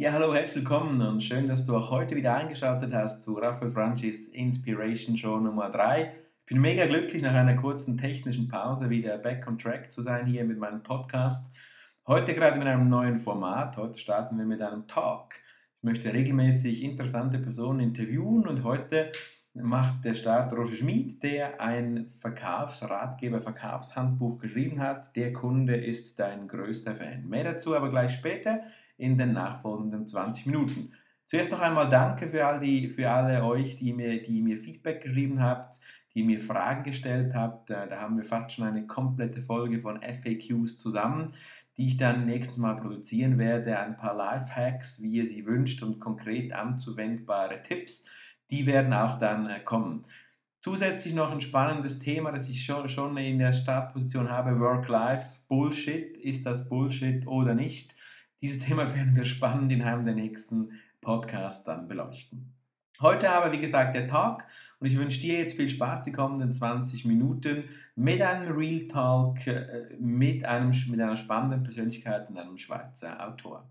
Ja, hallo, herzlich willkommen und schön, dass du auch heute wieder eingeschaltet hast zu Raphael Franchis Inspiration Show Nummer 3. Ich bin mega glücklich, nach einer kurzen technischen Pause wieder back on track zu sein hier mit meinem Podcast. Heute gerade mit einem neuen Format. Heute starten wir mit einem Talk. Ich möchte regelmäßig interessante Personen interviewen und heute macht der Start Roger Schmid, der ein Verkaufsratgeber, Verkaufshandbuch geschrieben hat. Der Kunde ist dein größter Fan. Mehr dazu aber gleich später in den nachfolgenden 20 Minuten. Zuerst noch einmal danke für, all die, für alle euch, die mir, die mir Feedback geschrieben habt, die mir Fragen gestellt habt. Da haben wir fast schon eine komplette Folge von FAQs zusammen, die ich dann nächstes Mal produzieren werde. Ein paar Lifehacks, wie ihr sie wünscht und konkret anzuwendbare Tipps, die werden auch dann äh, kommen. Zusätzlich noch ein spannendes Thema, das ich schon, schon in der Startposition habe, Work-Life, Bullshit. Ist das Bullshit oder nicht? Dieses Thema werden wir spannend in einem der nächsten Podcasts dann beleuchten. Heute aber, wie gesagt, der Talk und ich wünsche dir jetzt viel Spaß die kommenden 20 Minuten mit einem Real Talk äh, mit, einem, mit einer spannenden Persönlichkeit und einem Schweizer Autor.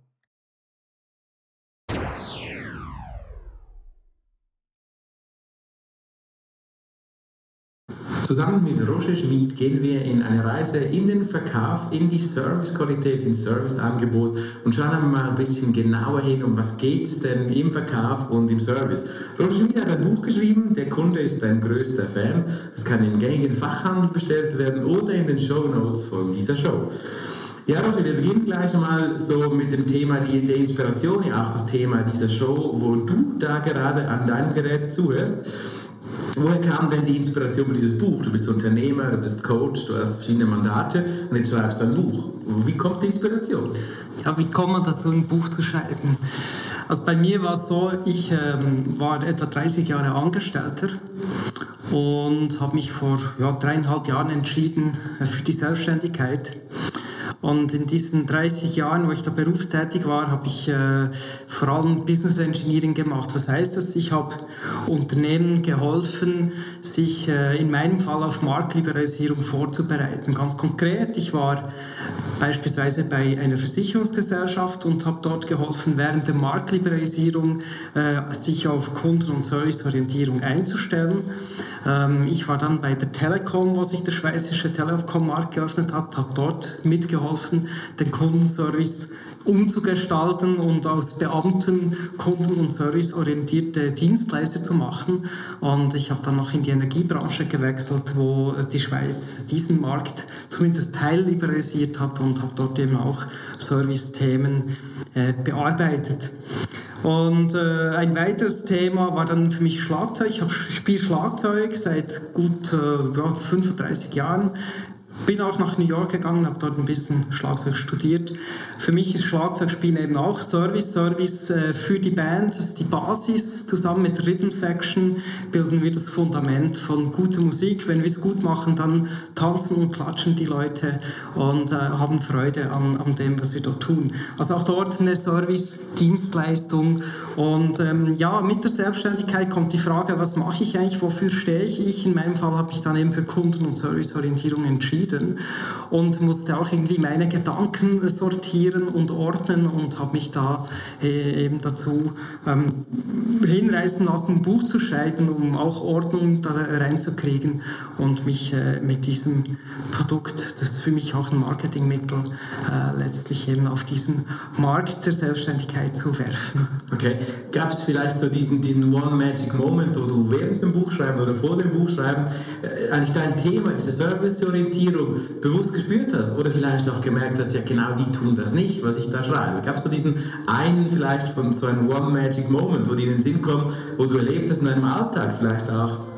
Zusammen mit Roger Schmid gehen wir in eine Reise in den Verkauf, in die Servicequalität, ins Serviceangebot und schauen mal ein bisschen genauer hin, um was geht es denn im Verkauf und im Service. Roger Schmid hat ein Buch geschrieben, der Kunde ist dein größter Fan. Das kann im gängigen Fachhandel bestellt werden oder in den Show Notes von dieser Show. Ja, Roger, wir beginnen gleich mal so mit dem Thema die, der Inspiration, ja auch das Thema dieser Show, wo du da gerade an deinem Gerät zuhörst. Woher kam denn die Inspiration für dieses Buch? Du bist Unternehmer, du bist Coach, du hast verschiedene Mandate und jetzt schreibst du ein Buch. Wie kommt die Inspiration? Ja, wie kommt man dazu, ein Buch zu schreiben? Also bei mir war es so, ich ähm, war etwa 30 Jahre Angestellter und habe mich vor ja, dreieinhalb Jahren entschieden äh, für die Selbstständigkeit. Und in diesen 30 Jahren, wo ich da berufstätig war, habe ich äh, vor allem Business Engineering gemacht. Was heißt das? Ich habe Unternehmen geholfen, sich äh, in meinem Fall auf Marktliberalisierung vorzubereiten. Ganz konkret, ich war beispielsweise bei einer Versicherungsgesellschaft und habe dort geholfen, während der Marktliberalisierung äh, sich auf Kunden- und Serviceorientierung einzustellen. Ähm, ich war dann bei der Telekom, wo sich der schweizerische Telekom-Markt geöffnet hat, habe dort mitgeholfen, den Kundenservice umzugestalten und aus Beamten kunden- und serviceorientierte Dienstleister zu machen. Und ich habe dann noch in die Energiebranche gewechselt, wo die Schweiz diesen Markt zumindest teilliberalisiert hat und habe dort eben auch Service-Themen äh, bearbeitet. Und äh, ein weiteres Thema war dann für mich Schlagzeug. Ich spiele Schlagzeug seit gut äh, ja, 35 Jahren. Bin auch nach New York gegangen, habe dort ein bisschen Schlagzeug studiert. Für mich ist Schlagzeugspielen eben auch Service. Service äh, für die Band das ist die Basis. Zusammen mit Rhythm Section bilden wir das Fundament von guter Musik. Wenn wir es gut machen, dann tanzen und klatschen die Leute und äh, haben Freude an, an dem, was wir dort tun. Also auch dort eine Service-Dienstleistung. Und ähm, ja, mit der Selbstständigkeit kommt die Frage, was mache ich eigentlich, wofür stehe ich? Ich in meinem Fall habe mich dann eben für Kunden- und Serviceorientierung entschieden entschieden und musste auch irgendwie meine Gedanken sortieren und ordnen und habe mich da äh, eben dazu ähm, hinreißen lassen, ein Buch zu schreiben, um auch Ordnung da reinzukriegen und mich äh, mit diesem Produkt, das für mich auch ein Marketingmittel, äh, letztlich eben auf diesen Markt der Selbstständigkeit zu werfen. Okay, gab es vielleicht so diesen, diesen One Magic Moment, wo du während dem Buchschreiben oder vor dem Buchschreiben äh, eigentlich dein Thema, diese Serviceorientierung, bewusst gespürt hast oder vielleicht auch gemerkt hast, ja genau die tun das nicht, was ich da schreibe. Gab es so diesen einen vielleicht von so einem One Magic Moment, wo dir in den Sinn kommt, wo du erlebt hast in deinem Alltag vielleicht auch?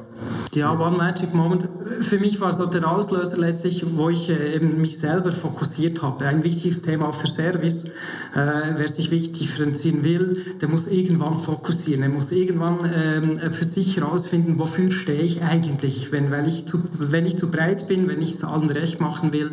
Ja, One Magic Moment. Für mich war so der Auslöser letztlich, wo ich äh, eben mich selber fokussiert habe. Ein wichtiges Thema für Service. Äh, wer sich wirklich differenzieren will, der muss irgendwann fokussieren. Er muss irgendwann ähm, für sich herausfinden, wofür stehe ich eigentlich. Wenn, weil ich zu, wenn ich zu breit bin, wenn ich es allen recht machen will,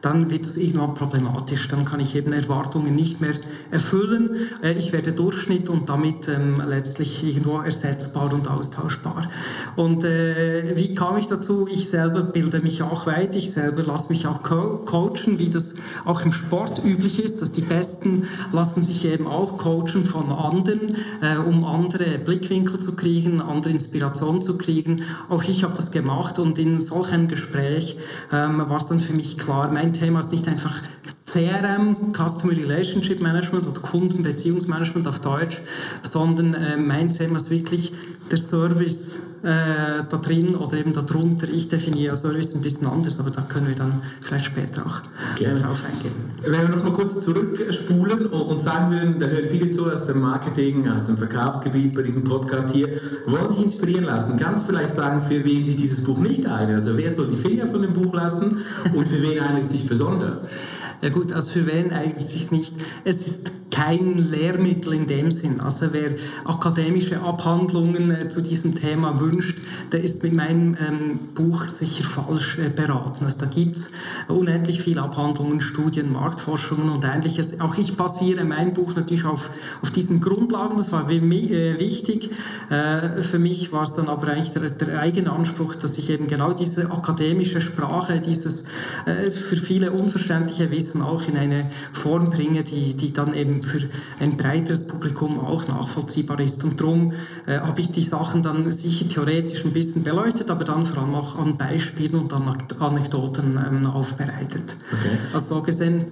dann wird es irgendwann problematisch. Dann kann ich eben Erwartungen nicht mehr erfüllen. Äh, ich werde Durchschnitt und damit ähm, letztlich irgendwo ersetzbar und austauschbar. Und äh, wie kam ich dazu? Ich selber bilde mich auch weiter, ich selber lasse mich auch co coachen, wie das auch im Sport üblich ist, dass die Besten lassen sich eben auch coachen von anderen, äh, um andere Blickwinkel zu kriegen, andere Inspirationen zu kriegen. Auch ich habe das gemacht und in solch einem Gespräch ähm, war es dann für mich klar, mein Thema ist nicht einfach CRM, Customer Relationship Management oder Kundenbeziehungsmanagement auf Deutsch, sondern äh, mein Thema ist wirklich der Service äh, da drin oder eben darunter. Ich definiere Service ein bisschen anders, aber da können wir dann vielleicht später auch Gerne. drauf eingehen. Wenn wir noch mal kurz zurückspulen und sagen würden, da hören viele zu aus dem Marketing, aus dem Verkaufsgebiet bei diesem Podcast hier, wollen sich inspirieren lassen. Kannst du vielleicht sagen, für wen sich dieses Buch nicht eignet? Also wer soll die Finger von dem Buch lassen und für wen eignet es sich besonders? Ja gut, also für wen eignet sich nicht? Es ist kein Lehrmittel in dem Sinn. Also wer akademische Abhandlungen äh, zu diesem Thema wünscht, der ist mit meinem ähm, Buch sicher falsch äh, beraten. Also da gibt es unendlich viele Abhandlungen, Studien, Marktforschungen und ähnliches. Auch ich basiere mein Buch natürlich auf, auf diesen Grundlagen, das war äh, wichtig. Äh, für mich war es dann aber eigentlich der, der, eigene Anspruch, dass ich eben genau diese akademische Sprache, dieses äh, für viele unverständliche Wissen auch in eine Form bringe, die, die dann eben für ein breiteres Publikum auch nachvollziehbar ist. Und darum äh, habe ich die Sachen dann sicher theoretisch ein bisschen beleuchtet, aber dann vor allem auch an Beispielen und an Anekdoten ähm, aufbereitet. Okay. Also so gesehen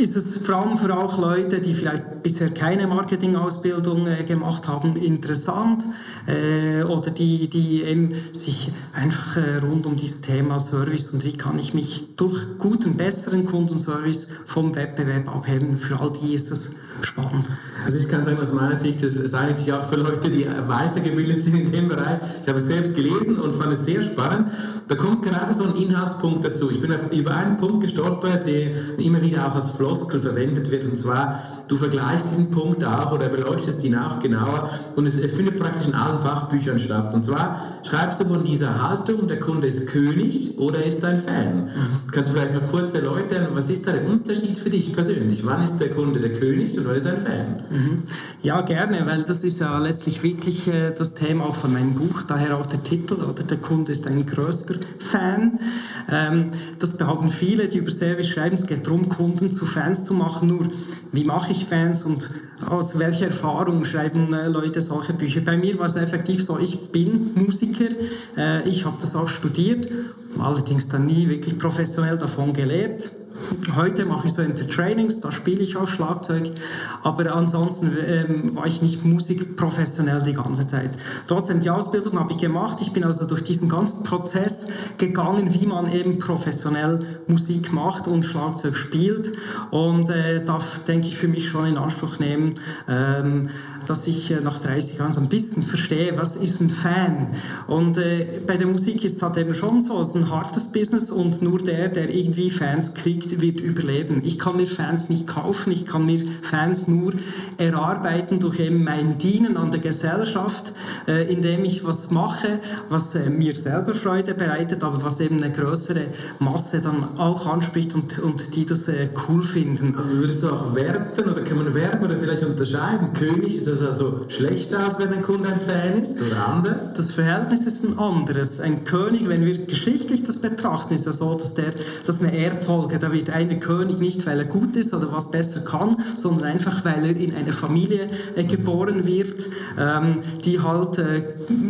ist es vor allem für auch Leute, die vielleicht bisher keine Marketingausbildung äh, gemacht haben, interessant äh, oder die, die eben sich einfach äh, rund um dieses Thema Service und wie kann ich mich durch guten, besseren Kundenservice vom Wettbewerb abheben. Für all die ist das spannend. Also ich kann sagen, aus meiner Sicht, es eignet sich auch für Leute, die weitergebildet sind in dem Bereich. Ich habe es selbst gelesen und fand es sehr spannend. Da kommt gerade so ein Inhaltspunkt dazu. Ich bin über einen Punkt gestolpert, der immer wieder auch als Floskel verwendet wird, und zwar, du vergleichst diesen Punkt auch oder beleuchtest ihn auch genauer und es findet praktisch in allen Fachbüchern statt. Und zwar schreibst du von dieser Haltung, der Kunde ist König oder ist ein Fan. Kannst du vielleicht mal kurz erläutern, was ist da der Unterschied für dich persönlich? Wann ist der Kunde der König und wann ist ein Fan? Mhm. Ja, gerne, weil das ist ja letztlich wirklich äh, das Thema auch von meinem Buch, daher auch der Titel, oder der Kunde ist ein größter Fan. Ähm, das behaupten viele, die über Service schreiben, es geht darum, Kunden zu Fans zu machen, nur wie mache ich Fans und aus welcher Erfahrung schreiben äh, Leute solche Bücher? Bei mir war es effektiv so, ich bin Musiker, äh, ich habe das auch studiert, allerdings dann nie wirklich professionell davon gelebt. Heute mache ich so Trainings, da spiele ich auch Schlagzeug, aber ansonsten ähm, war ich nicht musikprofessionell die ganze Zeit. Trotzdem, die Ausbildung habe ich gemacht. Ich bin also durch diesen ganzen Prozess gegangen, wie man eben professionell Musik macht und Schlagzeug spielt und äh, darf, denke ich, für mich schon in Anspruch nehmen, ähm, dass ich äh, nach 30 Jahren so ein bisschen verstehe, was ist ein Fan. Und äh, bei der Musik ist es halt eben schon so, es ist ein hartes Business und nur der, der irgendwie Fans kriegt, wird überleben. Ich kann mir Fans nicht kaufen, ich kann mir Fans nur erarbeiten durch eben mein Dienen an der Gesellschaft, äh, indem ich was mache, was äh, mir selber Freude bereitet, aber was eben eine größere Masse dann auch anspricht und, und die das äh, cool finden. Also würdest du auch werten oder kann man werten oder vielleicht unterscheiden? König ist das also schlecht aus, wenn ein Kunde ein Fan ist oder anders? Das Verhältnis ist ein anderes. Ein König, wenn wir geschichtlich das betrachten, ist ja so, dass der, das ist eine Erbfolge. Da wird einer König nicht, weil er gut ist oder was besser kann, sondern einfach, weil er in eine Familie äh, geboren wird, ähm, die halt äh,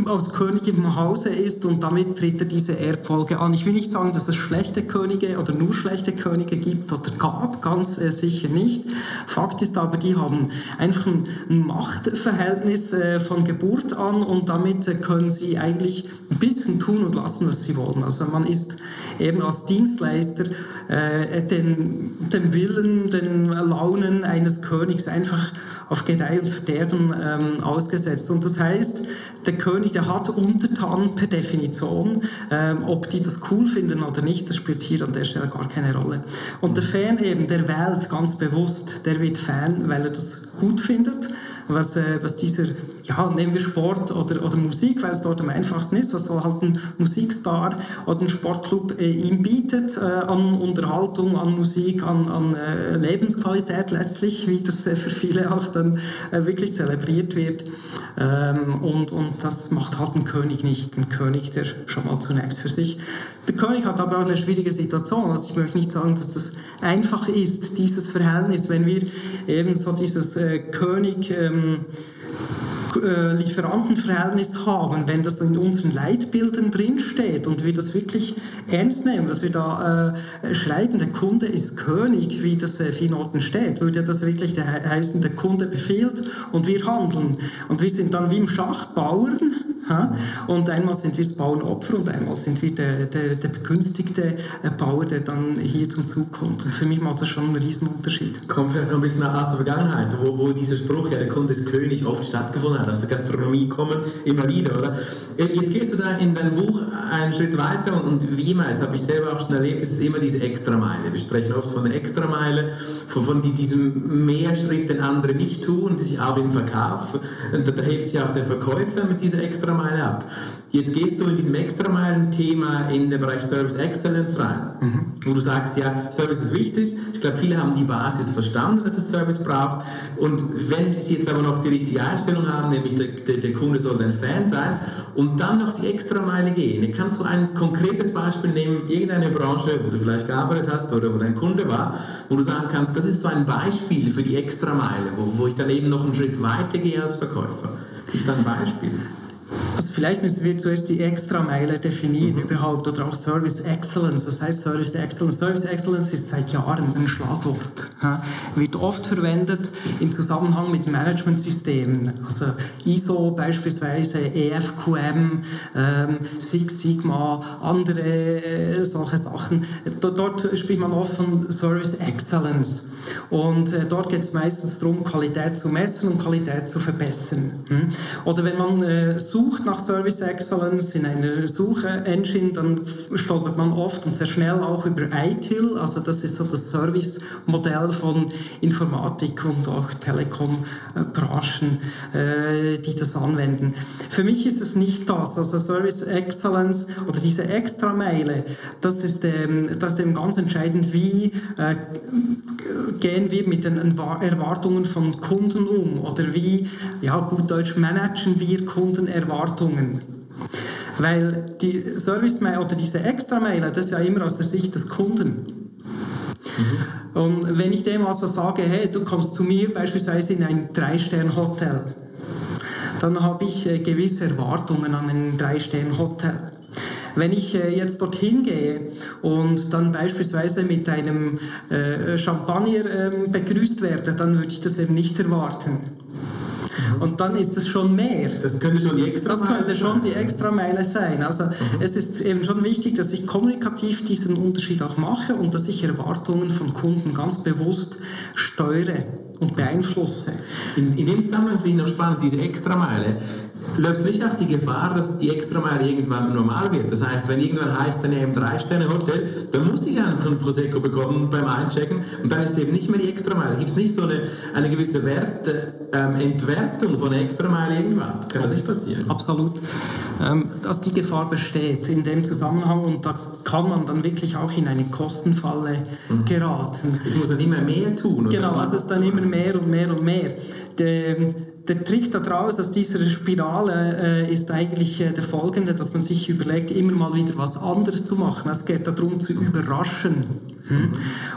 aus König im Hause ist und damit tritt er diese Erbfolge an. Ich will nicht sagen, dass es schlechte Könige oder nur schlechte Könige gibt oder gab, ganz äh, sicher nicht. Fakt ist aber, die haben einfach ein Macht Machtverhältnis äh, von Geburt an und damit äh, können sie eigentlich ein bisschen tun und lassen, was sie wollen. Also man ist eben als Dienstleister äh, den, den Willen, den Launen eines Königs einfach auf Gedeih und Verderben ähm, ausgesetzt. Und das heißt, der König, der hat Untertanen per Definition. Ähm, ob die das cool finden oder nicht, das spielt hier an der Stelle gar keine Rolle. Und der Fan eben, der wählt ganz bewusst, der wird Fan, weil er das gut findet was, äh, was dieser, ja, nehmen wir Sport oder, oder Musik, weil es dort am einfachsten ist, was so halt ein Musikstar oder ein Sportclub äh, ihm bietet äh, an Unterhaltung, an Musik, an, an äh, Lebensqualität letztlich, wie das äh, für viele auch dann äh, wirklich zelebriert wird. Ähm, und, und das macht halt ein König nicht. Ein König, der schon mal zunächst für sich. Der König hat aber auch eine schwierige Situation. Also ich möchte nicht sagen, dass das einfach ist, dieses Verhältnis, wenn wir eben so dieses äh, König ähm, äh, Lieferantenverhältnis haben, wenn das in unseren Leitbildern drinsteht und wir das wirklich ernst nehmen, dass wir da äh, schreiben, der Kunde ist König, wie das äh, in Orten steht, würde das wirklich heißen, der Kunde befiehlt und wir handeln. Und wir sind dann wie im Schach Bauern und einmal sind wir das Bauernopfer und einmal sind wir der, der, der begünstigte äh, Bauer, der dann hier zum Zug kommt. Und für mich macht das schon einen Riesenunterschied. Kommt vielleicht noch ein bisschen aus der Vergangenheit, wo, wo dieser Spruch, ja, der Kunde ist König, oft stattgefunden hat. Aus der Gastronomie kommen immer wieder, oder? Jetzt gehst du da in deinem Buch einen Schritt weiter und, und wie immer, das habe ich selber auch schon erlebt, es ist immer diese Extrameile. Wir sprechen oft von der Extrameile, von, von diesem Mehrschritt, den andere nicht tun, die sich auch im Verkauf, da, da hebt sich auch der Verkäufer mit dieser Extrameile ab. Jetzt gehst du in diesem Extrameilen-Thema in den Bereich Service Excellence rein, mhm. wo du sagst, ja, Service ist wichtig. Ich glaube, viele haben die Basis verstanden, dass es Service braucht. Und wenn sie jetzt aber noch die richtige Einstellung haben, nämlich der, der, der Kunde soll ein Fan sein, und dann noch die Extrameile gehen, kannst du ein konkretes Beispiel nehmen, irgendeine Branche, wo du vielleicht gearbeitet hast oder wo dein Kunde war, wo du sagen kannst, das ist so ein Beispiel für die Extrameile, wo, wo ich dann eben noch einen Schritt weiter gehe als Verkäufer. Gibt es ein Beispiel? Also vielleicht müssen wir zuerst die Extrameile definieren mhm. überhaupt oder auch Service Excellence. Was heißt Service Excellence? Service Excellence ist seit Jahren ein Schlagwort. Ja, wird oft verwendet in Zusammenhang mit Managementsystemen. Also ISO beispielsweise, EFQM, ähm, Six Sigma, andere äh, solche Sachen. Dort spricht man oft von Service Excellence. Und äh, dort geht es meistens darum, Qualität zu messen und Qualität zu verbessern. Hm? Oder wenn man äh, sucht nach Service Excellence in einer Suchengine, dann stolpert man oft und sehr schnell auch über ITIL, also das ist so das Service-Modell von Informatik und auch Telekom-Branchen, äh, die das anwenden. Für mich ist es nicht das, also Service Excellence oder diese Extrameile, das ist, ähm, das ist eben ganz entscheidend, wie äh, gehen wir mit den Erwartungen von Kunden um oder wie, ja gut Deutsch, managen wir Kundenerwartungen. Weil die Service-Mail oder diese Extra-Mail, das ist ja immer aus der Sicht des Kunden. Mhm. Und wenn ich dem also sage, hey, du kommst zu mir beispielsweise in ein Drei-Stern-Hotel, dann habe ich äh, gewisse Erwartungen an ein Drei-Stern-Hotel. Wenn ich äh, jetzt dorthin gehe und dann beispielsweise mit einem äh, Champagner ähm, begrüßt werde, dann würde ich das eben nicht erwarten. Mhm. Und dann ist es schon mehr. Das könnte schon die Extrameile Das könnte schon die Extrameile sein. Also mhm. es ist eben schon wichtig, dass ich kommunikativ diesen Unterschied auch mache und dass ich Erwartungen von Kunden ganz bewusst steuere und beeinflusse. In, in dem Zusammenhang finde ich noch spannend, diese Extrameile läuft nicht auch die Gefahr, dass die Extrameile irgendwann normal wird. Das heißt, wenn irgendwann heißt, dann im Drei-Sterne-Hotel, dann muss ich einfach ein Prosecco bekommen beim Einchecken und dann ist es eben nicht mehr die Extrameile. Gibt es nicht so eine, eine gewisse Werte, ähm, Entwertung von Extrameile irgendwann? Kann das nicht passieren? Absolut. Ähm, dass die Gefahr besteht in dem Zusammenhang und da kann man dann wirklich auch in eine Kostenfalle mhm. geraten. Es muss dann immer mehr tun. Genau, also es ist dann immer mehr und mehr und mehr. Der, der Trick daraus aus dieser Spirale äh, ist eigentlich äh, der folgende, dass man sich überlegt, immer mal wieder was anderes zu machen. Es geht darum zu überraschen. Hm?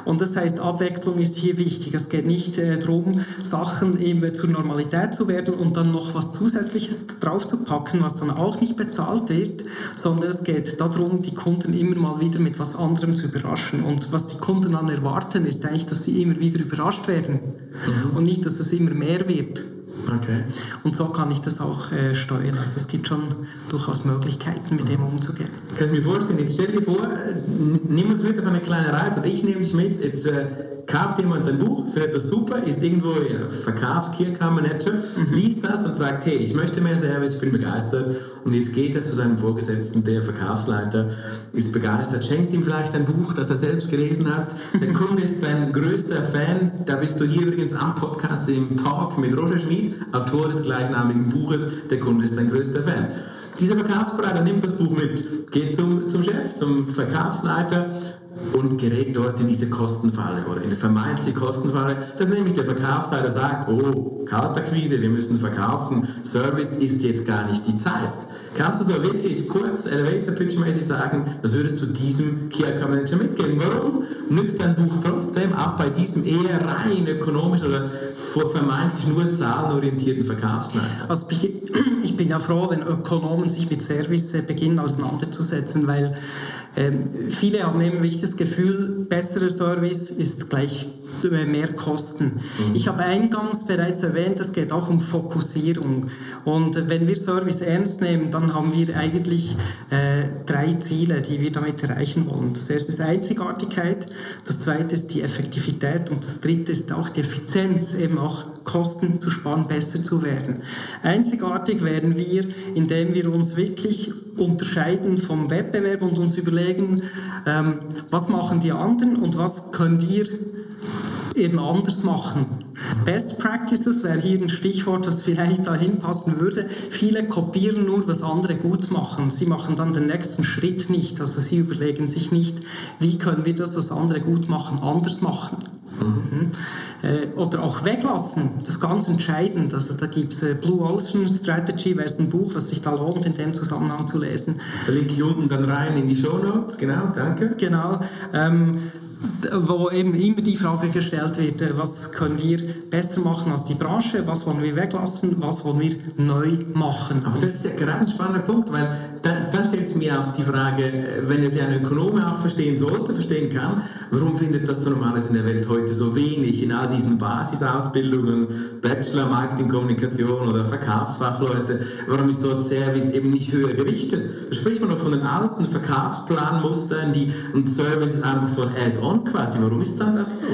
Und das heißt, Abwechslung ist hier wichtig. Es geht nicht äh, darum, Sachen eben zur Normalität zu werden und dann noch was Zusätzliches draufzupacken, was dann auch nicht bezahlt wird, sondern es geht darum, die Kunden immer mal wieder mit was anderem zu überraschen. Und was die Kunden dann erwarten, ist eigentlich, dass sie immer wieder überrascht werden mhm. und nicht, dass es immer mehr wird. Okay. Und so kann ich das auch äh, steuern. Also es gibt schon durchaus Möglichkeiten, mit dem umzugehen. Kann ich mir vorstellen, jetzt stell dir vor, nimm uns mit auf eine kleine Reise, oder ich nehme dich mit, jetzt äh, kauft jemand ein Buch, findet das super, ist irgendwo ja, Verkaufskey-Account-Manager, mhm. liest das und sagt, hey, ich möchte mehr Service, ich bin begeistert und jetzt geht er zu seinem Vorgesetzten, der Verkaufsleiter, ist begeistert, schenkt ihm vielleicht ein Buch, das er selbst gelesen hat, der Kunde ist dein größter Fan, da bist du hier übrigens am Podcast im Talk mit Roger Schmid, Autor des gleichnamigen Buches, der Kunde ist dein größter Fan. Dieser Verkaufsberater nimmt das Buch mit, geht zum, zum Chef, zum Verkaufsleiter und gerät dort in diese Kostenfalle oder in eine vermeintliche Kostenfalle, dass nämlich der Verkaufsleiter sagt, oh, Kaltakquise, wir müssen verkaufen, Service ist jetzt gar nicht die Zeit. Kannst du so wirklich kurz Elevator Pitch mäßig sagen, was würdest du diesem Key Account Manager mitgeben? Warum nützt dein Buch trotzdem auch bei diesem eher rein ökonomisch oder vermeintlich nur zahlenorientierten Verkaufsleiter? Also ich, ich bin ja froh, wenn Ökonomen sich mit Service beginnen auseinanderzusetzen, weil ähm, viele haben nämlich das Gefühl, besserer Service ist gleich mehr Kosten. Mhm. Ich habe eingangs bereits erwähnt, es geht auch um Fokussierung. Und wenn wir Service ernst nehmen, dann haben wir eigentlich äh, drei Ziele, die wir damit erreichen wollen. Das erste ist Einzigartigkeit, das zweite ist die Effektivität und das dritte ist auch die Effizienz, eben auch Kosten zu sparen, besser zu werden. Einzigartig werden wir, indem wir uns wirklich unterscheiden vom Wettbewerb und uns überlegen, ähm, was machen die anderen und was können wir eben anders machen. Best Practices wäre hier ein Stichwort, das vielleicht dahin passen würde. Viele kopieren nur, was andere gut machen. Sie machen dann den nächsten Schritt nicht. Also sie überlegen sich nicht, wie können wir das, was andere gut machen, anders machen. Mhm. Äh, oder auch weglassen, das ist ganz entscheidend. Also da gibt es äh, Blue Ocean Strategy, wäre es ein Buch, was sich da lohnt, in dem Zusammenhang zu lesen. Verlinke ich unten dann rein in die Show Notes, genau, danke. Genau. Ähm, wo eben immer die Frage gestellt wird, äh, was können wir besser machen als die Branche, was wollen wir weglassen, was wollen wir neu machen. Aber das ist ja gerade ein spannender Punkt, weil dann, dann stellt sich mir auch die Frage, wenn es ja ein Ökonom auch verstehen sollte, verstehen kann, warum findet das so in der Welt heute so wenig in all diesen Basisausbildungen, Bachelor, Marketing, Kommunikation oder Verkaufsfachleute, warum ist dort Service eben nicht höher gewichtet? Da spricht man noch von den alten Verkaufsplanmustern, die und Service ist einfach so ein Add-on on quasi. Warum ist dann das so?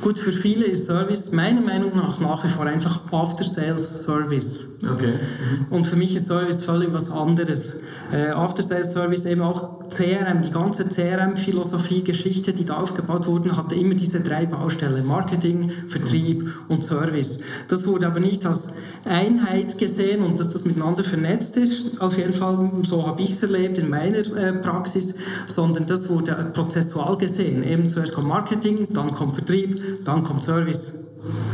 Gut, für viele ist Service meiner Meinung nach nach wie vor einfach After-Sales-Service. Okay. Mhm. Und für mich ist Service völlig was anderes. Äh, After-Sales-Service eben auch CRM, die ganze CRM-Philosophie-Geschichte, die da aufgebaut wurde, hatte immer diese drei Baustellen, Marketing, Vertrieb mhm. und Service. Das wurde aber nicht als Einheit gesehen und dass das miteinander vernetzt ist, auf jeden Fall, so habe ich es erlebt in meiner äh, Praxis, sondern das wurde prozessual gesehen. Eben zuerst kommt Marketing, dann kommt Vertrieb, dann kommt Service.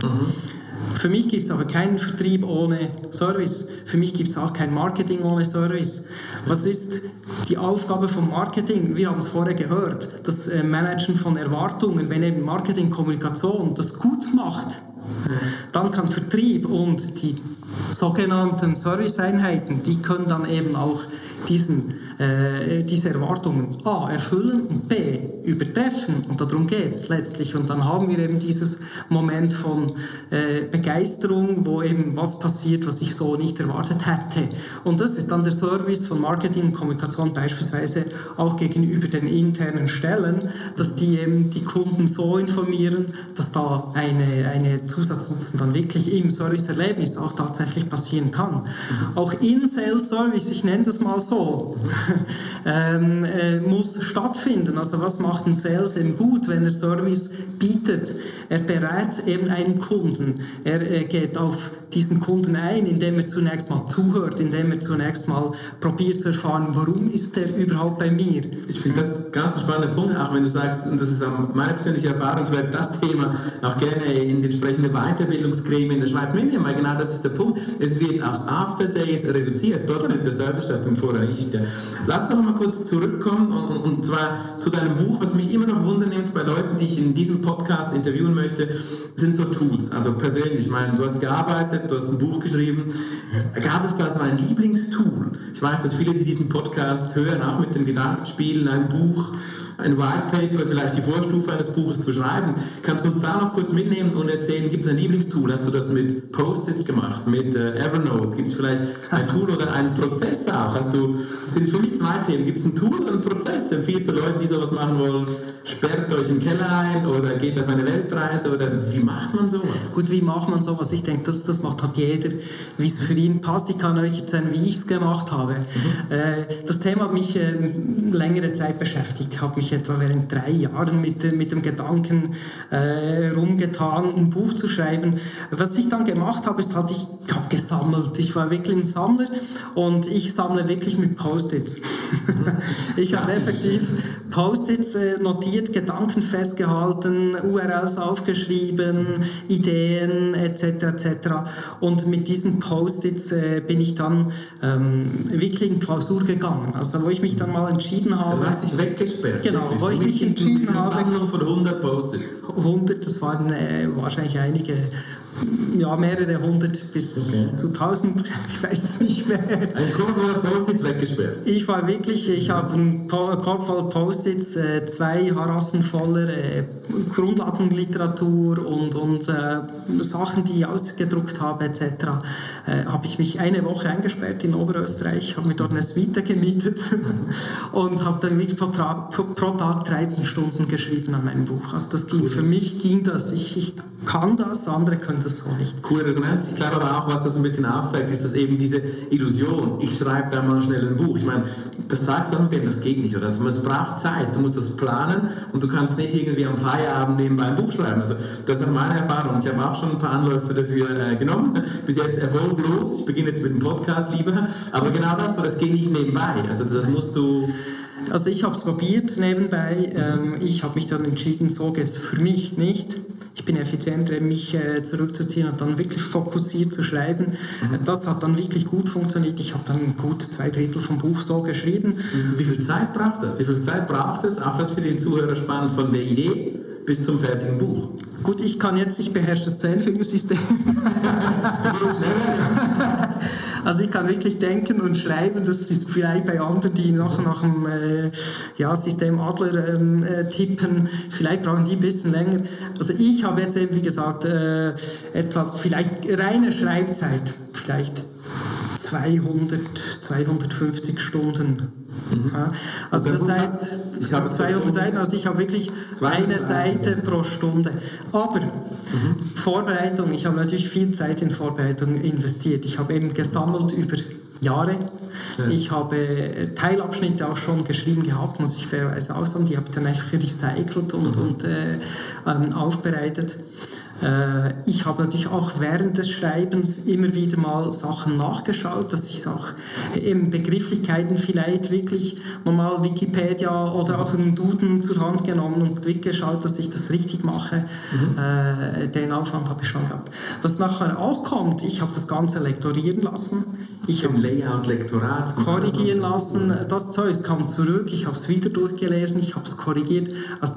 Mhm. Für mich gibt es aber keinen Vertrieb ohne Service. Für mich gibt es auch kein Marketing ohne Service. Was ist die Aufgabe vom Marketing? Wir haben es vorher gehört. Das äh, Managen von Erwartungen. Wenn eben Marketing, Kommunikation das gut macht, dann kann Vertrieb und die sogenannten Serviceeinheiten, die können dann eben auch diesen äh, diese Erwartungen A erfüllen und B übertreffen. Und darum geht es letztlich. Und dann haben wir eben dieses Moment von äh, Begeisterung, wo eben was passiert, was ich so nicht erwartet hätte. Und das ist dann der Service von Marketing und Kommunikation beispielsweise auch gegenüber den internen Stellen, dass die eben die Kunden so informieren, dass da eine, eine Zusatznutzen dann wirklich im Serviceerlebnis auch tatsächlich passieren kann. Mhm. Auch in Sales Service, ich nenne das mal so, ähm, äh, muss stattfinden. Also was macht ein Sales eben gut, wenn er Service bietet? Er berät eben einen Kunden. Er äh, geht auf diesen Kunden ein, indem er zunächst mal zuhört, indem er zunächst mal probiert zu erfahren, warum ist er überhaupt bei mir. Ich finde das ganz ein spannender Punkt, auch wenn du sagst, und das ist meine persönliche Erfahrung, ich werde das Thema auch gerne in die entsprechende Weiterbildungsgremien in der Schweiz mitnehmen, weil genau das ist der Punkt. Es wird aufs After Sales reduziert, dort findet der Service statt und vorher nicht. Lass doch mal kurz zurückkommen und, und, und zwar zu deinem Buch, was mich immer noch wundernimmt bei Leuten, die ich in diesem Podcast interviewen möchte, sind so Tools, also persönlich. Ich meine, du hast gearbeitet, Du hast ein Buch geschrieben. Gab es da so ein Lieblingstool? Ich weiß, dass viele, die diesen Podcast hören, auch mit dem Gedanken spielen, ein Buch, ein White Paper, vielleicht die Vorstufe eines Buches zu schreiben. Kannst du uns da noch kurz mitnehmen und erzählen, gibt es ein Lieblingstool? Hast du das mit Post-its gemacht, mit äh, Evernote? Gibt es vielleicht ein Tool oder einen Prozess auch? Hast du, das sind für mich zwei Themen. Gibt es ein Tool oder einen Prozess? Empfiehlst du Leuten, die sowas machen wollen, sperrt euch im Keller ein oder geht auf eine Weltreise oder wie macht man sowas? Gut, wie macht man sowas? Ich denke, das, das macht halt jeder, wie es für ihn passt. Ich kann euch erzählen, wie ich es gemacht habe. Mhm. Äh, das Thema hat mich äh, längere Zeit beschäftigt. Habe mich etwa während drei Jahren mit, mit dem Gedanken äh, rumgetan, ein Buch zu schreiben. Was ich dann gemacht habe, ist halt, ich habe gesammelt. Ich war wirklich ein Sammler und ich sammle wirklich mit Post-its. ich habe effektiv Post-its äh, notiert, Gedanken festgehalten, URLs aufgeschrieben, Ideen etc. etc. Und mit diesen Post-its äh, bin ich dann ähm, wirklich in Klausur gegangen. Also wo ich mich dann mal entschieden habe... Du hast dich weggesperrt. Genau, wirklich. wo ich mich entschieden habe... Von 100 Post-its. 100, das waren äh, wahrscheinlich einige ja, mehrere hundert bis okay. zu tausend, ich weiß es nicht mehr. Ein Korb voller Post-its weggesperrt? Ich war wirklich, ich habe einen Korb voller Post-its, äh, zwei Harassen voller äh, Grundlagenliteratur und, und äh, Sachen, die ich ausgedruckt habe etc. Äh, habe ich mich eine Woche eingesperrt in Oberösterreich, habe mir dort eine Suite gemietet und habe dann wirklich pro, pro, Tag 13 Stunden geschrieben an meinem Buch. Also das ging, für mich ging das, ich, ich kann das, andere können das so nicht. Coole Resonanz. Ich glaube aber auch, was das ein bisschen aufzeigt, ist, dass eben diese Illusion, ich schreibe da mal schnell ein Buch. Ich meine, das sagst du auch mit dem, das geht nicht. Oder? Also, es braucht Zeit, du musst das planen und du kannst nicht irgendwie am Feierabend nebenbei ein Buch schreiben. Also das ist meine Erfahrung. Ich habe auch schon ein paar Anläufe dafür äh, genommen. Bis jetzt erfolglos. Ich beginne jetzt mit dem Podcast lieber. Aber genau das, so, das geht nicht nebenbei. Also das musst du... Also ich habe es probiert nebenbei. Ähm, ich habe mich dann entschieden, so geht es für mich nicht ich bin effizienter, mich äh, zurückzuziehen und dann wirklich fokussiert zu schreiben. Mhm. Das hat dann wirklich gut funktioniert. Ich habe dann gut zwei Drittel vom Buch so geschrieben. Wie viel Zeit braucht das? Wie viel Zeit braucht es, auch das für den Zuhörer spannend, von der Idee bis zum fertigen Buch? Gut, ich kann jetzt, ich beherrsche das Zehnfingersystem. Also ich kann wirklich denken und schreiben, das ist vielleicht bei anderen, die noch nach dem äh, ja, System Adler ähm, äh, tippen, vielleicht brauchen die ein bisschen länger. Also ich habe jetzt eben, wie gesagt, äh, etwa vielleicht reine Schreibzeit, vielleicht 200, 250 Stunden. Mhm. Ja, also das heißt, ich habe 200 Seiten, also ich habe wirklich eine Seite pro Stunde. Aber mhm. Vorbereitung, ich habe natürlich viel Zeit in Vorbereitung investiert. Ich habe eben gesammelt über Jahre. Ja. Ich habe Teilabschnitte auch schon geschrieben gehabt, muss ich fairerweise aussagen. Die habe ich dann einfach recycelt und, mhm. und äh, ähm, aufbereitet. Äh, ich habe natürlich auch während des Schreibens immer wieder mal Sachen nachgeschaut, dass ich auch eben Begrifflichkeiten vielleicht wirklich nochmal Wikipedia oder auch einen Duden zur Hand genommen und geschaut, dass ich das richtig mache. Mhm. Äh, den Aufwand habe ich schon gehabt. Was nachher auch kommt, ich habe das Ganze lektorieren lassen. Ich habe Layout, Lektorat korrigieren lassen. Das Zeug kam zurück, ich habe es wieder durchgelesen, ich habe es korrigiert. Also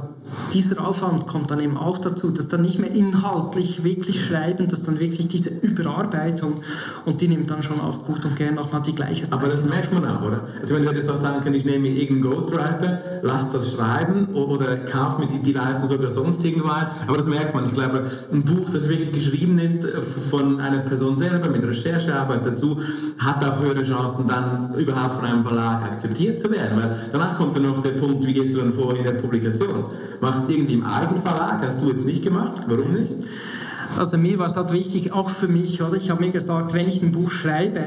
dieser Aufwand kommt dann eben auch dazu, dass dann nicht mehr inhaltlich wirklich schreiben, dass dann wirklich diese Überarbeitung und die nimmt dann schon auch gut und gern nochmal die gleiche Zeit. Aber das merkt man auch, oder? Also wenn du jetzt auch sagen kannst, ich nehme irgendeinen Ghostwriter, lass das schreiben oder kauf mir die, die Leistung sogar sonst irgendwo ein, aber das merkt man. Ich glaube, ein Buch, das wirklich geschrieben ist äh, von einer Person selber mit Recherchearbeit dazu, hat auch höhere Chancen, dann überhaupt von einem Verlag akzeptiert zu werden, weil danach kommt dann noch der Punkt, wie gehst du dann vor in der Publikation? Machst du irgendwie im Eigenverlag? Hast du jetzt nicht gemacht? Warum nicht? Also mir war es halt wichtig, auch für mich, oder? Ich habe mir gesagt, wenn ich ein Buch schreibe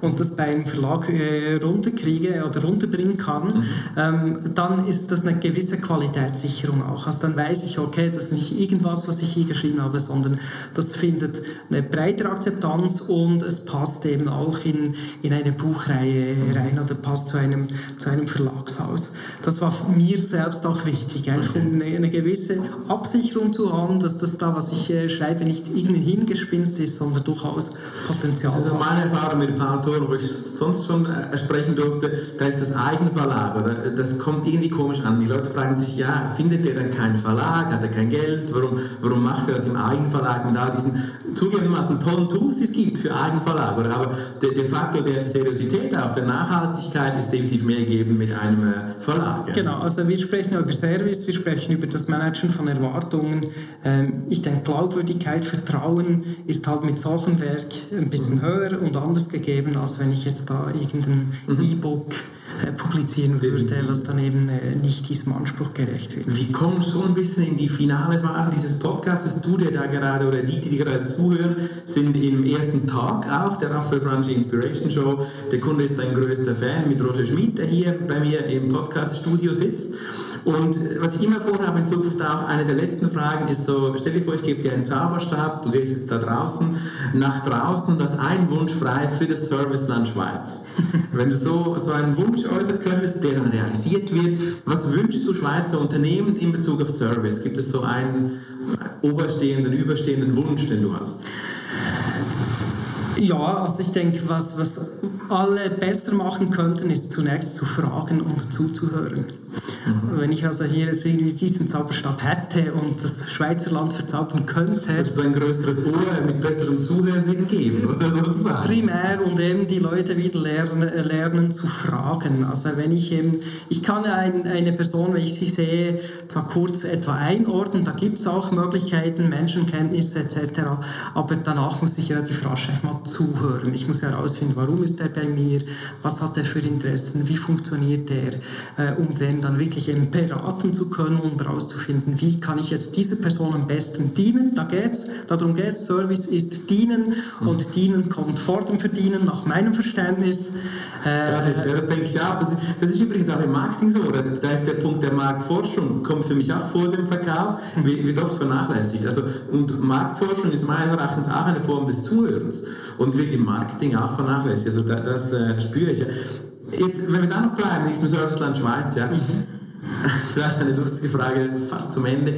und das beim Verlag äh, runterkriege oder runterbringen kann, mhm. ähm, dann ist das eine gewisse Qualitätssicherung auch. Also dann weiß ich, okay, das ist nicht irgendwas, was ich hier geschrieben habe, sondern das findet eine breitere Akzeptanz und es passt eben auch in, in eine Buchreihe rein oder passt zu einem, zu einem Verlagshaus. Das war mir selbst auch wichtig, einfach eine, eine gewisse Absicherung zu haben, dass das da, was ich äh, schreibe, nicht nicht irgendwie hingespinst ist, sondern durchaus Potenzial. Also meine Erfahrung mit ein paar Autoren, wo ich sonst schon äh, sprechen durfte, da ist das Eigenverlag, oder? Das kommt irgendwie komisch an. Die Leute fragen sich, ja, findet er dann keinen Verlag, hat er kein Geld, warum, warum macht er das im Eigenverlag mit all diesen zugegebenermaßen tollen Tools, die es gibt für Eigenverlag, oder? Aber der, der Faktor der Seriosität, auch der Nachhaltigkeit ist definitiv mehr gegeben mit einem äh, Verlag. Ja. Genau, also wir sprechen über Service, wir sprechen über das Managen von Erwartungen. Ähm, ich denke, Glaubwürdigkeit, Vertrauen ist halt mit solchem Werk ein bisschen höher und anders gegeben, als wenn ich jetzt da irgendein mhm. E-Book äh, publizieren würde, was dann eben äh, nicht diesem Anspruch gerecht wird. Wir kommen so ein bisschen in die finale Phase dieses Podcasts. Du, der da gerade oder die, die gerade zuhören, sind im ersten Tag auch der Raphael Franchi Inspiration Show. Der Kunde ist ein größter Fan mit Roger Schmidt, der hier bei mir im Podcast-Studio sitzt. Und was ich immer vorhabe in Zukunft auch, eine der letzten Fragen ist so, stell dir vor, ich gebe dir einen Zauberstab, du gehst jetzt da draußen, nach draußen und hast einen Wunsch frei für das Serviceland Schweiz. Wenn du so, so einen Wunsch äußern könntest, der dann realisiert wird, was wünschst du Schweizer Unternehmen in Bezug auf Service? Gibt es so einen oberstehenden, überstehenden Wunsch, den du hast? Ja, also ich denke, was, was alle besser machen könnten, ist zunächst zu fragen und zuzuhören. Mhm. Wenn ich also hier jetzt irgendwie diesen Zauberstab hätte und das Schweizer Land verzaubern könnte. Würdest du ein größeres Ohr mit besserem Zuhörsinn geben, oder sozusagen? Primär und eben die Leute wieder lernen, lernen zu fragen. Also wenn ich eben, ich kann ein, eine Person, wenn ich sie sehe, zwar kurz etwa einordnen, da gibt es auch Möglichkeiten, Menschenkenntnisse etc., aber danach muss ich relativ rasch mal zuhören. Ich muss herausfinden, warum ist er bei mir, was hat er für Interessen, wie funktioniert er, äh, um den dann wirklich eben beraten zu können, um herauszufinden, wie kann ich jetzt dieser Person am besten dienen. Da geht's, darum geht es. Service ist dienen mhm. und dienen kommt vor dem Verdienen, nach meinem Verständnis. Äh, das denke ich auch. Das ist, das ist, übrigens auch im Marketing so. Oder? Da ist der Punkt der Marktforschung, kommt für mich auch vor dem Verkauf, mhm. wird oft vernachlässigt. Also, und Marktforschung ist meines Erachtens auch eine Form des Zuhörens und wird im Marketing auch vernachlässigt. Also das, das äh, spüre ich. Jetzt, wenn wir da noch bleiben, in diesem Serviceland Schweiz, ja, vielleicht eine lustige Frage fast zum Ende.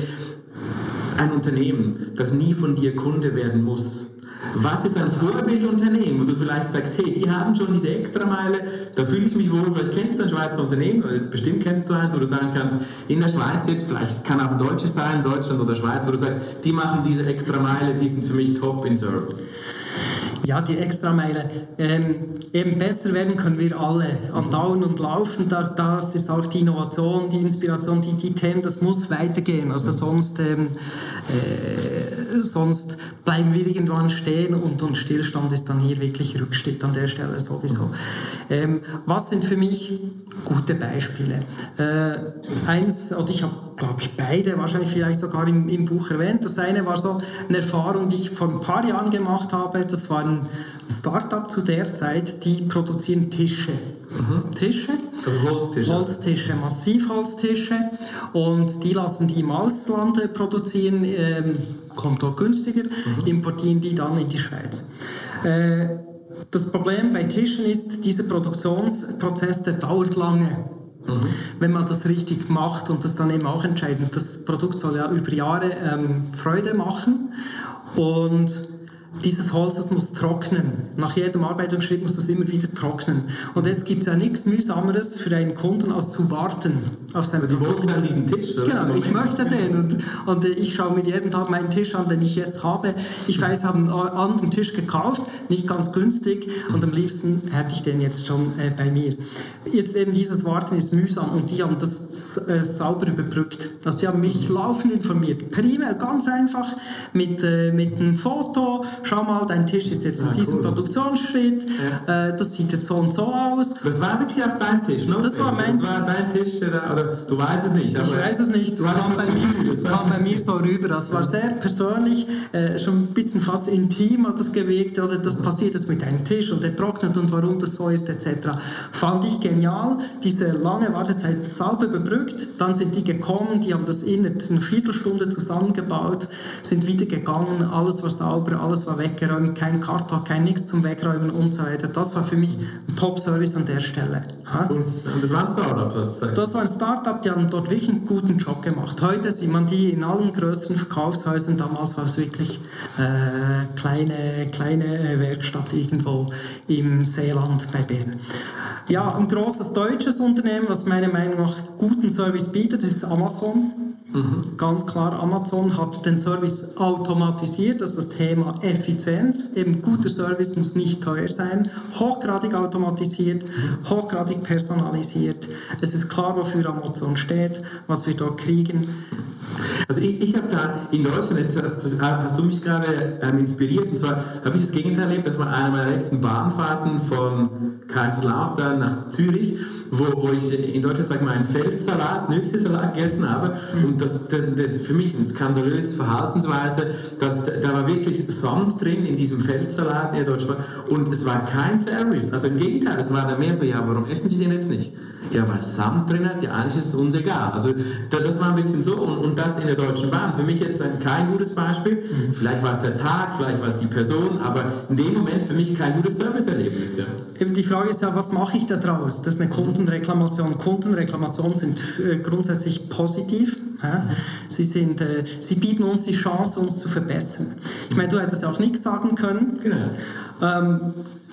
Ein Unternehmen, das nie von dir Kunde werden muss, was ist ein Vorbildunternehmen, wo du vielleicht sagst, hey, die haben schon diese Extrameile, da fühle ich mich wohl, vielleicht kennst du ein Schweizer Unternehmen, oder bestimmt kennst du eins, wo du sagen kannst, in der Schweiz jetzt, vielleicht kann auch ein deutsches sein, Deutschland oder Schweiz, wo du sagst, die machen diese Extrameile, die sind für mich top in Service. Ja, die Extrameile. Ähm, eben besser werden können wir alle. Andauern und laufen, da, das ist auch die Innovation, die Inspiration, die, die Themen, das muss weitergehen. Also sonst, ähm, äh, sonst bleiben wir irgendwann stehen und, und Stillstand ist dann hier wirklich Rückschritt an der Stelle sowieso. Ähm, was sind für mich gute Beispiele? Äh, eins, oder ich habe, glaube ich, beide wahrscheinlich vielleicht sogar im, im Buch erwähnt. Das eine war so eine Erfahrung, die ich vor ein paar Jahren gemacht habe. Das war ein Startup zu der Zeit, die produzieren Tische. Mhm. Tische. Also Holztische. Holztische, Massivholztische. Und die lassen die im Ausland produzieren, ähm, kommt dort günstiger, mhm. importieren die dann in die Schweiz. Äh, das Problem bei Tischen ist, dieser Produktionsprozess, der dauert lange. Mhm. Wenn man das richtig macht und das dann eben auch entscheidend. Das Produkt soll ja über Jahre ähm, Freude machen und dieses Holz, das muss trocknen. Nach jedem Arbeitungsschritt muss das immer wieder trocknen. Und jetzt gibt es ja nichts mühsameres für einen Kunden, als zu warten auf sein Die wollen dann diesen Tisch, oder? Genau, ich möchte den. Und, und ich schaue mir jeden Tag meinen Tisch an, den ich jetzt habe. Ich weiß, ich habe einen anderen Tisch gekauft, nicht ganz günstig. Und am liebsten hätte ich den jetzt schon äh, bei mir. Jetzt eben dieses Warten ist mühsam und die haben das äh, sauber überbrückt. Also die haben mich laufend informiert. Per E-Mail, ganz einfach, mit, äh, mit einem Foto, schau mal, dein Tisch ist jetzt in ah, diesem cool. Produktionsschritt, ja. äh, das sieht jetzt so und so aus. Das war wirklich auf deinem Tisch, ne? Das war mein Das war dein Tisch, oder, du weißt es nicht. ich weiß es nicht, es kam, bei mir, es kam bei mir so rüber, das war sehr persönlich, äh, schon ein bisschen fast intim hat das gewirkt, oder das passiert jetzt mit deinem Tisch und der trocknet und warum das so ist, etc. Fand ich genial, diese lange Wartezeit sauber überbrückt, dann sind die gekommen, die haben das in einer Viertelstunde zusammengebaut, sind wieder gegangen, alles war sauber, alles war weggeräumt, kein Karton, kein nichts zum Wegräumen und so weiter. Das war für mich ein Top-Service an der Stelle. Cool. Und das war ein Startup, das Das war ein Startup, die haben dort wirklich einen guten Job gemacht. Heute sieht man die in allen größeren Verkaufshäusern. Damals war es wirklich äh, kleine, kleine Werkstatt irgendwo im Seeland bei Bern. Ja, ein großes deutsches Unternehmen, was meiner Meinung nach guten Service bietet, ist Amazon. Mhm. Ganz klar, Amazon hat den Service automatisiert, das ist das Thema Effizienz. Eben guter Service muss nicht teuer sein, hochgradig automatisiert, mhm. hochgradig personalisiert. Es ist klar, wofür Amazon steht, was wir dort kriegen. Also ich, ich habe da in Deutschland, jetzt hast, hast du mich gerade ähm, inspiriert, und zwar habe ich das Gegenteil erlebt, man einer meiner letzten Bahnfahrten von Kaiserslautern nach Zürich, wo, wo ich in Deutschland sage mal einen Feldsalat, Nüsse-Salat gegessen habe. Und das, das für mich eine skandalöse Verhaltensweise, dass da war wirklich Sand drin in diesem Feldsalat, der deutsch war. Und es war kein Service, also im Gegenteil, es war dann mehr so, ja, warum essen Sie den jetzt nicht? Ja, weil Sand drin hat, ja, eigentlich ist es uns egal. Also das war ein bisschen so und, und das in der Deutschen Bahn. Für mich jetzt kein gutes Beispiel. Vielleicht war es der Tag, vielleicht war es die Person, aber in dem Moment für mich kein gutes Serviceerlebnis. Ja. Eben die Frage ist ja, was mache ich da draus? Das ist eine Kundenreklamation. Kundenreklamationen sind äh, grundsätzlich positiv. Ja? Sie, sind, äh, sie bieten uns die Chance, uns zu verbessern. Ich meine, du hättest auch nichts sagen können. Genau. Ähm,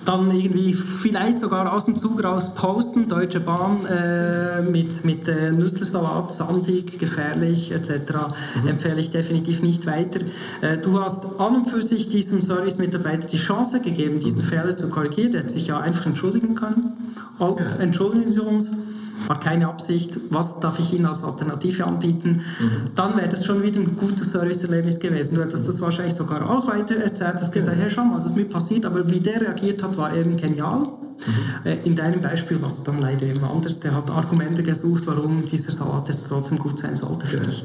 dann irgendwie vielleicht sogar aus dem Zug raus posten, Deutsche Bahn äh, mit, mit äh, Nüsselsalat, sandig, gefährlich etc. Mhm. Empfehle ich definitiv nicht weiter. Äh, du hast an und für sich diesem Service-Mitarbeiter die Chance gegeben, diesen mhm. Fehler zu korrigieren. Der hätte sich ja einfach entschuldigen können. Oh, ja. Entschuldigen Sie uns, war keine Absicht, was darf ich Ihnen als Alternative anbieten, mhm. dann wäre das schon wieder ein gutes Serviceerlebnis gewesen. Du hättest das wahrscheinlich sogar auch weiter erzählt, hast gesagt, hey, schau mal, das ist mir passiert, aber wie der reagiert hat, war eben genial. Mhm. Äh, in deinem Beispiel war es dann leider eben anders. Der hat Argumente gesucht, warum dieser Salat jetzt trotzdem gut sein sollte für dich.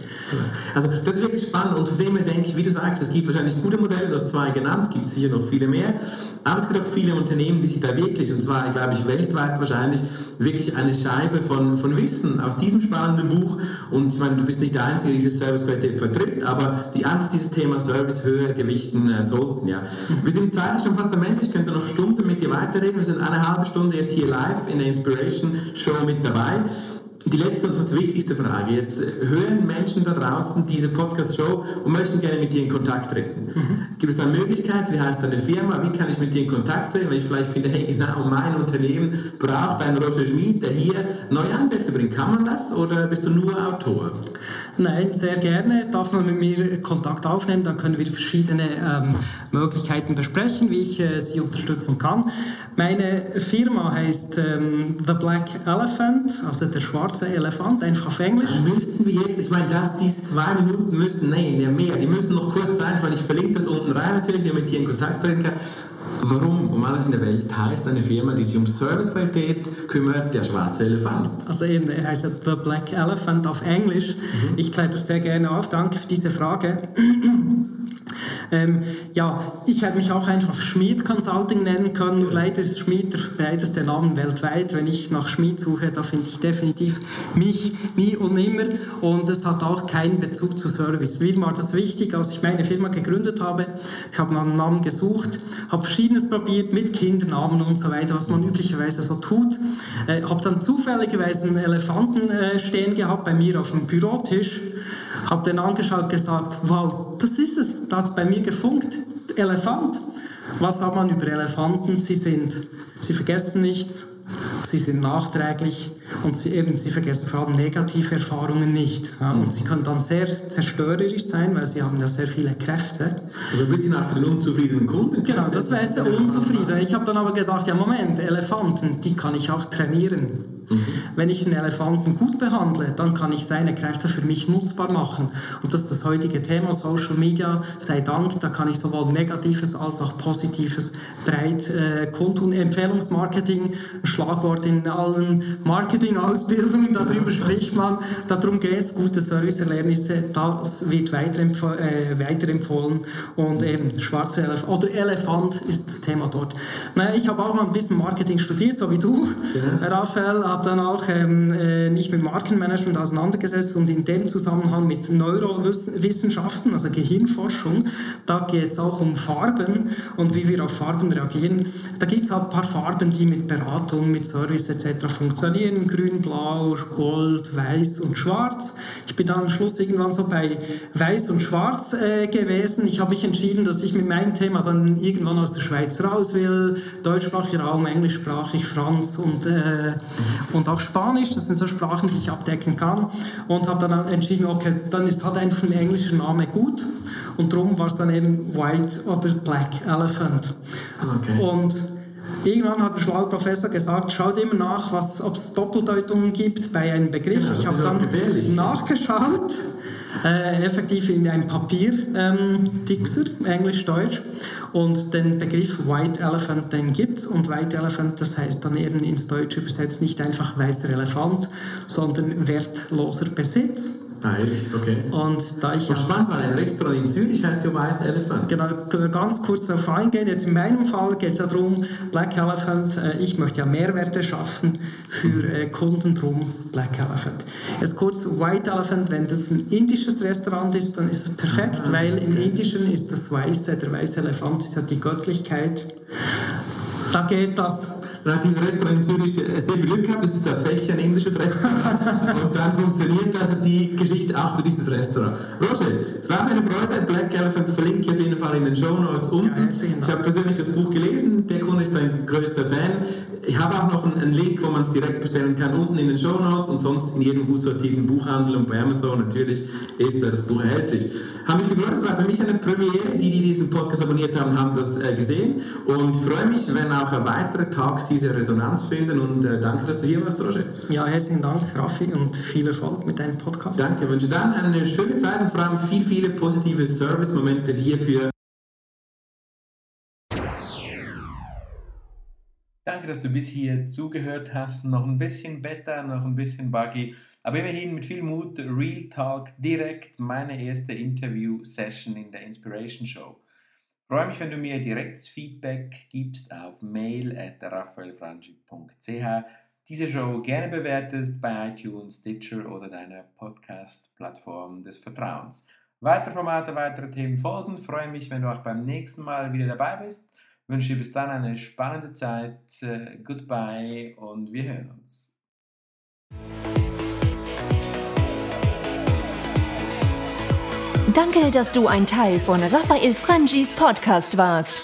Also das ist wirklich spannend und von dem her denke ich, wie du sagst, es gibt wahrscheinlich gute Modelle, du hast zwei genannt, es gibt sicher noch viele mehr, aber es gibt auch viele Unternehmen, die sich da wirklich, und zwar glaube ich weltweit wahrscheinlich, wirklich eine Scheibe von, von Wissen aus diesem spannenden Buch und ich meine, du bist nicht der Einzige, der diese Servicequalität vertritt, aber die einfach dieses Thema Service höher gewichten äh, sollten. Ja. Wir sind zeitlich schon fast am Ende, ich könnte noch Stunden mit dir weiterreden, wir sind eine halbe Stunde jetzt hier live in der Inspiration Show mit dabei. Die letzte und fast wichtigste Frage. Jetzt äh, hören Menschen da draußen diese Podcast-Show und möchten gerne mit dir in Kontakt treten. Mhm. Gibt es eine Möglichkeit? Wie heißt deine Firma? Wie kann ich mit dir in Kontakt treten? Wenn ich vielleicht finde, hey, genau mein Unternehmen braucht einen Roger Schmid, der hier neue Ansätze bringt. Kann man das oder bist du nur Autor? Nein, sehr gerne. Darf man mit mir Kontakt aufnehmen, dann können wir verschiedene ähm, Möglichkeiten besprechen, wie ich äh, Sie unterstützen kann. Meine Firma heißt ähm, The Black Elephant, also der schwarze Elefant, einfach auf Englisch. Müssen wir jetzt, ich meine, dass diese zwei Minuten müssen, nein, mehr, die müssen noch kurz sein, weil ich verlinke das unten rein natürlich, damit ihr in Kontakt treten kann. Warum um alles in der Welt heißt eine Firma, die sich um Servicequalität kümmert, der schwarze Elefant? Also eben, er heißt The Black Elephant auf Englisch. Mhm. Ich kläre das sehr gerne auf. Danke für diese Frage. Ähm, ja, ich hätte mich auch einfach Schmied Consulting nennen können, nur leider ist Schmied der breiteste Name weltweit. Wenn ich nach Schmied suche, da finde ich definitiv mich nie und nimmer und es hat auch keinen Bezug zu Service. Mir war das wichtig, als ich meine Firma gegründet habe. Ich habe nach einem Namen gesucht, habe verschiedenes probiert mit Kindernamen und so weiter, was man üblicherweise so tut. Äh, habe dann zufälligerweise einen Elefanten äh, stehen gehabt bei mir auf dem Bürotisch habe den angeschaut und gesagt, wow, das ist es, da hat es bei mir gefunkt. Elefant. Was sagt man über Elefanten? Sie sind, sie vergessen nichts, sie sind nachträglich und sie, eben, sie vergessen vor allem negative Erfahrungen nicht. Ja, und sie können dann sehr zerstörerisch sein, weil sie haben ja sehr viele Kräfte. Also ein bisschen auch für den unzufriedenen Kunden. Genau, das wäre jetzt unzufrieden. Ich habe dann aber gedacht, ja Moment, Elefanten, die kann ich auch trainieren. Wenn ich einen Elefanten gut behandle, dann kann ich seine Kräfte für mich nutzbar machen. Und das ist das heutige Thema Social Media. Sei Dank, da kann ich sowohl Negatives als auch Positives breit äh, kundtun. Empfehlungsmarketing, ein Schlagwort in allen Marketingausbildungen, darüber spricht man. Darum geht es, gute Serviceerlebnisse, das wird weiterempf äh, weiterempfohlen. Und eben schwarze Elefant oder Elefant ist das Thema dort. Naja, ich habe auch mal ein bisschen Marketing studiert, so wie du, ja. Raphael, habe dann auch ähm, äh, mich mit Markenmanagement auseinandergesetzt und in dem Zusammenhang mit Neurowissenschaften, also Gehirnforschung, da geht es auch um Farben und wie wir auf Farben reagieren. Da gibt es halt ein paar Farben, die mit Beratung, mit Service etc. funktionieren. Grün, Blau, Gold, Weiß und Schwarz. Ich bin dann am Schluss irgendwann so bei Weiß und Schwarz äh, gewesen. Ich habe mich entschieden, dass ich mit meinem Thema dann irgendwann aus der Schweiz raus will. Deutschsprachiger Raum, englischsprachig, Franz und, äh, und auch Spanisch. Das sind so Sprachen, die ich abdecken kann. Und habe dann entschieden, okay, dann ist halt einfach ein englischer Name gut. Und darum war es dann eben White oder Black Elephant. Okay. Und Irgendwann hat der schlaue Professor gesagt, schaut immer nach, ob es Doppeldeutungen gibt bei einem Begriff. Genau, ich habe dann nachgeschaut, äh, effektiv in einem Papier-Dixer, ähm, Englisch-Deutsch. Und den Begriff White Elephant, den gibt es. Und White Elephant, das heißt dann eben ins Deutsche übersetzt nicht einfach weißer Elefant, sondern wertloser Besitz. Ehrlich, okay. Und da ich und spannend, weil ein Restaurant in Zürich heißt ja White Elephant. Genau, ganz kurz darauf eingehen. Jetzt in meinem Fall geht es ja darum, Black Elephant, äh, ich möchte ja Mehrwerte schaffen für äh, Kunden, drum Black Elephant. Jetzt kurz White Elephant, wenn das ein indisches Restaurant ist, dann ist es perfekt, ah, weil okay. im Indischen ist das Weiße, der weiße Elefant ist ja die Göttlichkeit. Da geht das dann hat dieses Restaurant in Zürich sehr viel Glück gehabt, das ist tatsächlich ein indisches Restaurant. und dann funktioniert also die Geschichte auch für dieses Restaurant. Roger, es war mir eine Freude. Black Elephant verlinke ich auf jeden Fall in den Show Notes unten. ich habe persönlich das Buch gelesen, der Kunde ist ein größter Fan. Ich habe auch noch einen, Link, wo man es direkt bestellen kann, unten in den Show Notes und sonst in jedem gut sortierten Buchhandel und bei Amazon natürlich ist das Buch erhältlich. Habe mich gefreut, es war für mich eine Premiere. Die, die diesen Podcast abonniert haben, haben das äh, gesehen und ich freue mich, wenn auch weitere Talks diese Resonanz finden und äh, danke, dass du hier warst, Roger. Ja, herzlichen Dank, Raffi, und viel Erfolg mit deinem Podcast. Danke, wünsche dann eine schöne Zeit und vor allem viel, viele positive Service-Momente hierfür. Danke, dass du bis hier zugehört hast. Noch ein bisschen Beta, noch ein bisschen Buggy, aber immerhin mit viel Mut, Real Talk, direkt meine erste Interview-Session in der Inspiration Show. Freue mich, wenn du mir direktes Feedback gibst auf mail at diese Show gerne bewertest bei iTunes, Stitcher oder deiner Podcast-Plattform des Vertrauens. Weitere Formate, weitere Themen folgen. Freue mich, wenn du auch beim nächsten Mal wieder dabei bist. Wünsche dir bis dann eine spannende Zeit. Äh, goodbye und wir hören uns. Danke, dass du ein Teil von Raphael Frangis Podcast warst.